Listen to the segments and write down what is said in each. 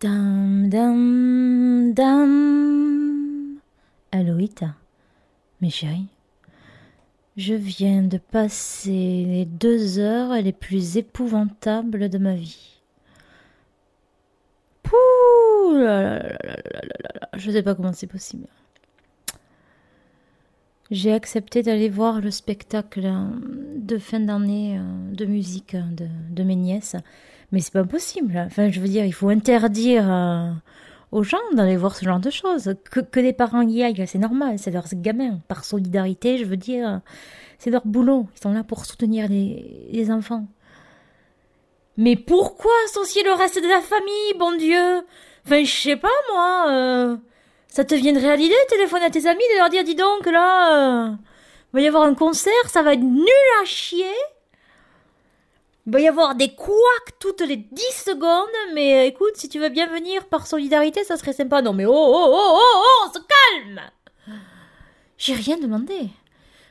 Dam, dam, dam. Aloïta, mes chéris, je viens de passer les deux heures les plus épouvantables de ma vie. Pouh là là je sais pas comment c'est possible. J'ai accepté d'aller voir le spectacle de fin d'année euh, de musique de, de mes nièces. Mais c'est pas possible. Enfin, je veux dire, il faut interdire euh, aux gens d'aller voir ce genre de choses. Que, que les parents y aillent, c'est normal, c'est leurs gamins. Par solidarité, je veux dire, c'est leur boulot. Ils sont là pour soutenir les, les enfants. Mais pourquoi associer le reste de la famille, bon Dieu? Enfin, je sais pas, moi. euh, ça te viendrait à l'idée de téléphoner à tes amis, de leur dire, dis donc, là, euh, va y avoir un concert, ça va être nul à chier. Il va y avoir des couacs toutes les 10 secondes, mais euh, écoute, si tu veux bien venir par solidarité, ça serait sympa. Non mais oh, oh, oh, oh, oh, on se calme J'ai rien demandé.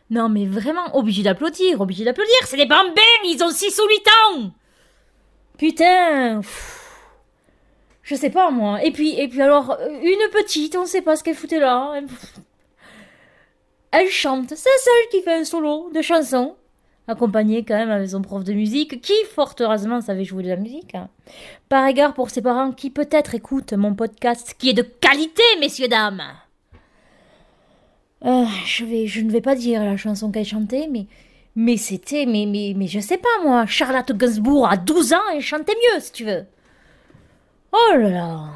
Non mais vraiment, obligé d'applaudir, obligé d'applaudir, c'est des bambins, ils ont 6 ou 8 ans Putain. Je sais pas moi. Et puis, et puis alors, euh, une petite, on sait pas ce qu'elle foutait là. Elle- Elle chante, c'est celle qui fait un solo de chanson accompagné quand même avec son prof de musique, qui fort heureusement savait jouer de la musique. Par égard pour ses parents qui peut-être écoutent mon podcast, qui est de qualité, messieurs dames. Euh, je vais, je ne vais pas dire la chanson qu'elle chantait, mais, mais c'était, mais, mais, mais je sais pas moi, Charlotte Gainsbourg à 12 ans, elle chantait mieux, si tu veux. Oh là là.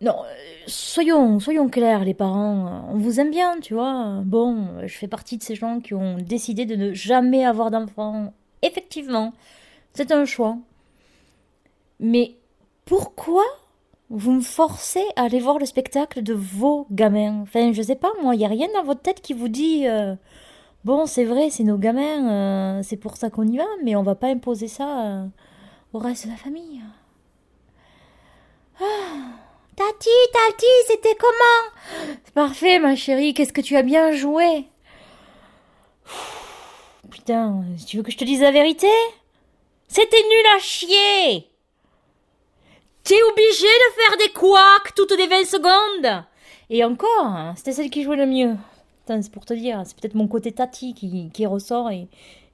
Non, euh, soyons, soyons clairs, les parents. euh, On vous aime bien, tu vois. Bon, euh, je fais partie de ces gens qui ont décidé de ne jamais avoir d'enfants. Effectivement, c'est un choix. Mais pourquoi vous me forcez à aller voir le spectacle de vos gamins? Enfin, je sais pas, moi, il n'y a rien dans votre tête qui vous dit euh, Bon, c'est vrai, c'est nos gamins, c'est pour ça qu'on y va, mais on va pas imposer ça au reste de la famille. Tati, Tati, c'était comment? Parfait, ma chérie, qu'est-ce que tu as bien joué? Putain, tu veux que je te dise la vérité? C'était nul à chier! T'es obligé de faire des couacs toutes les 20 secondes! Et encore, hein, c'était celle qui jouait le mieux. Putain, c'est pour te dire, c'est peut-être mon côté Tati qui, ressort et,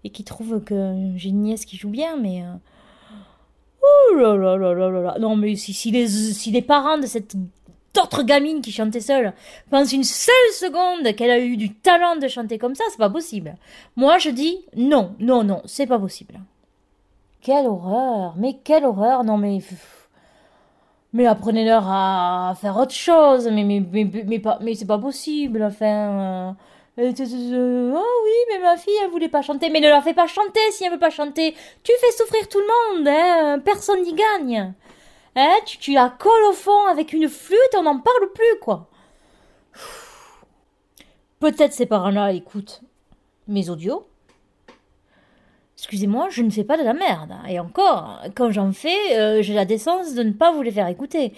et qui trouve que j'ai une nièce qui joue bien, mais... euh, Oh là là là là là. Non, mais si, les, parents de cette autre gamine qui chantait seule pensent une seule seconde qu'elle a eu du talent de chanter comme ça, c'est pas possible. Moi, je dis non, non, non, c'est pas possible. Quelle horreur, mais quelle horreur, non mais... Mais apprenez-leur à faire autre chose, mais, mais, mais, mais, mais c'est pas possible, enfin... euh, euh, euh, oh oui, mais ma fille, elle voulait pas chanter. Mais ne la fais pas chanter si elle veut pas chanter. Tu fais souffrir tout le monde, hein. Personne n'y gagne. Hein, tu, tu la colles au fond avec une flûte, on n'en parle plus, quoi. Peut-être ces parents-là écoutent mes audios. Excusez-moi, je ne fais pas de la merde. Et encore, quand j'en fais, euh, j'ai la décence de ne pas vous les faire écouter.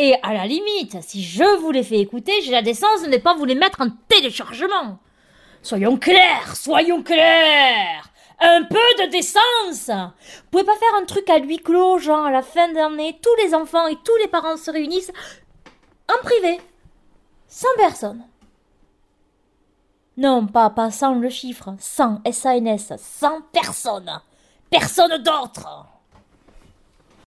Et à la limite, si je vous les fais écouter, j'ai la décence de ne pas vous les mettre en téléchargement. Soyons clairs, soyons clairs. Un peu de décence. Vous pouvez pas faire un truc à huis clos, genre à la fin d'année, tous les enfants et tous les parents se réunissent en privé, sans personne. Non, pas, pas sans le chiffre, sans S-A-N-S, sans personne. Personne d'autre.